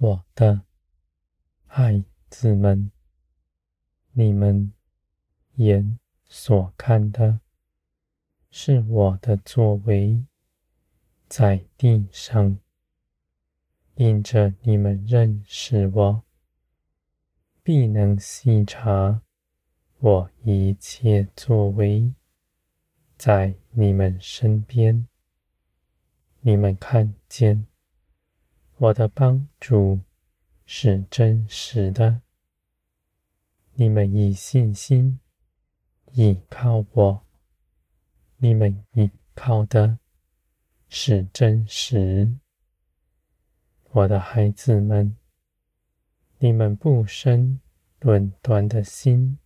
我的孩子们，你们眼所看的，是我的作为，在地上，因着你们认识我，必能细察我一切作为，在你们身边，你们看见。我的帮助是真实的，你们以信心倚靠我，你们倚靠的是真实。我的孩子们，你们不生论断的心，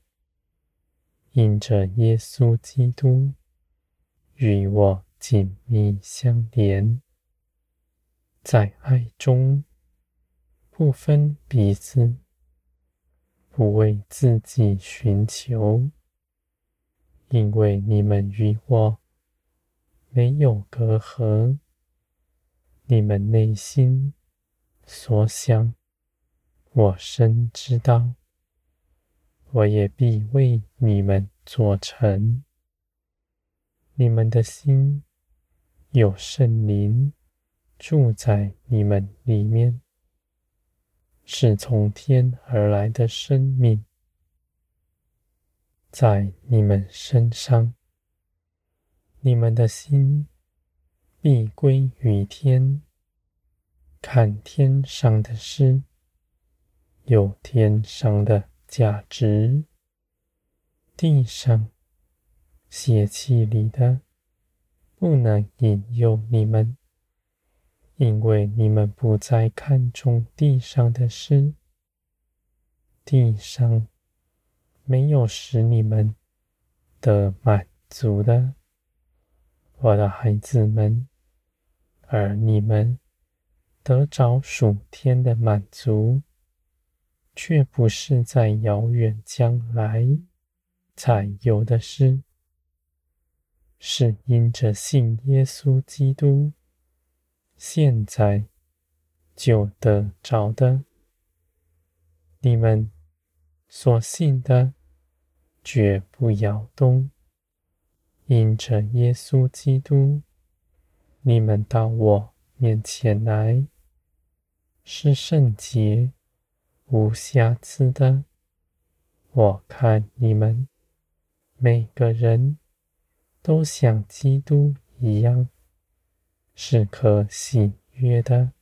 因着耶稣基督与我紧密相连。在爱中，不分彼此，不为自己寻求，因为你们与我没有隔阂。你们内心所想，我深知道，我也必为你们做成。你们的心有圣灵。住在你们里面，是从天而来的生命，在你们身上，你们的心必归于天，看天上的事，有天上的价值，地上血气里的不能引诱你们。因为你们不再看重地上的事，地上没有使你们得满足的，我的孩子们，而你们得着属天的满足，却不是在遥远将来才有的事，是因着信耶稣基督。现在就得着的，你们所信的绝不摇动。因着耶稣基督，你们到我面前来，是圣洁、无瑕疵的。我看你们每个人都像基督一样。是可喜悦的，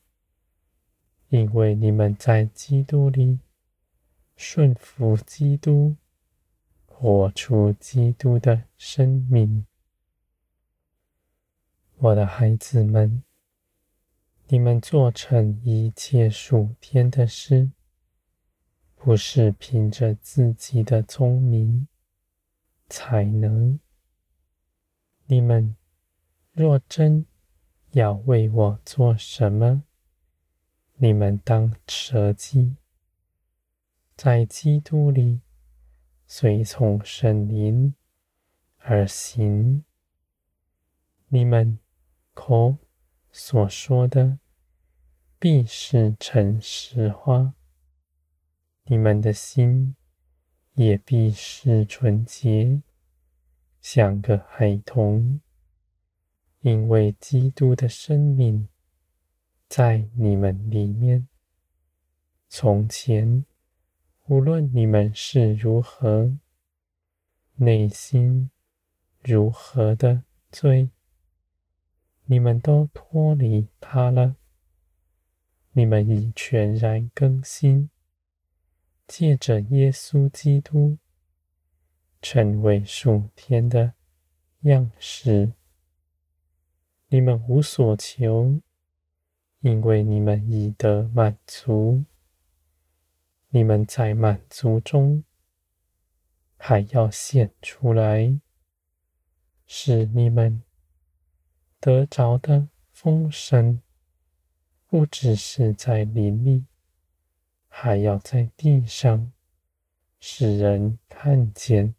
因为你们在基督里顺服基督，活出基督的生命。我的孩子们，你们做成一切属天的事，不是凭着自己的聪明才能。你们若真要为我做什么？你们当舍己，在基督里随从圣灵而行。你们口所说的必是诚实话，你们的心也必是纯洁，像个孩童。因为基督的生命在你们里面，从前无论你们是如何，内心如何的罪，你们都脱离他了。你们已全然更新，借着耶稣基督，成为属天的样式。你们无所求，因为你们已得满足。你们在满足中，还要显出来，使你们得着的丰盛，不只是在林里，还要在地上，使人看见，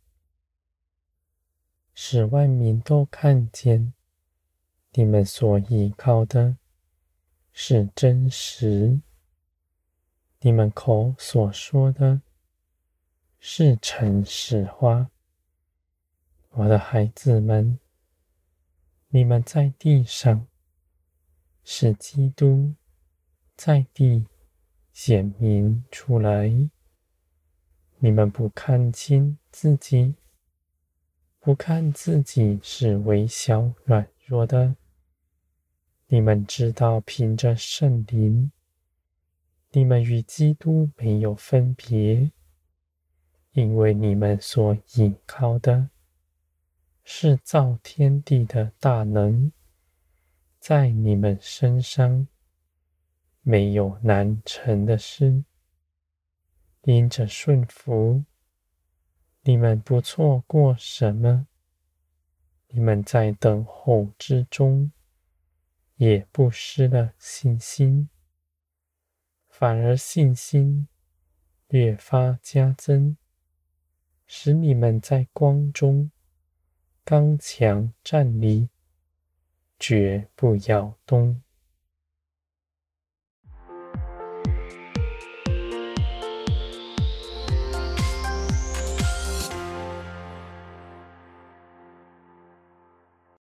使万民都看见。你们所依靠的是真实，你们口所说的是诚实话。我的孩子们，你们在地上使基督在地显明出来。你们不看清自己，不看自己是微小软弱的。你们知道，凭着圣灵，你们与基督没有分别，因为你们所倚靠的。是造天地的大能，在你们身上没有难成的事。因着顺服，你们不错过什么；你们在等候之中，也不失了信心，反而信心越发加增，使你们在光中。刚强站立，绝不摇动。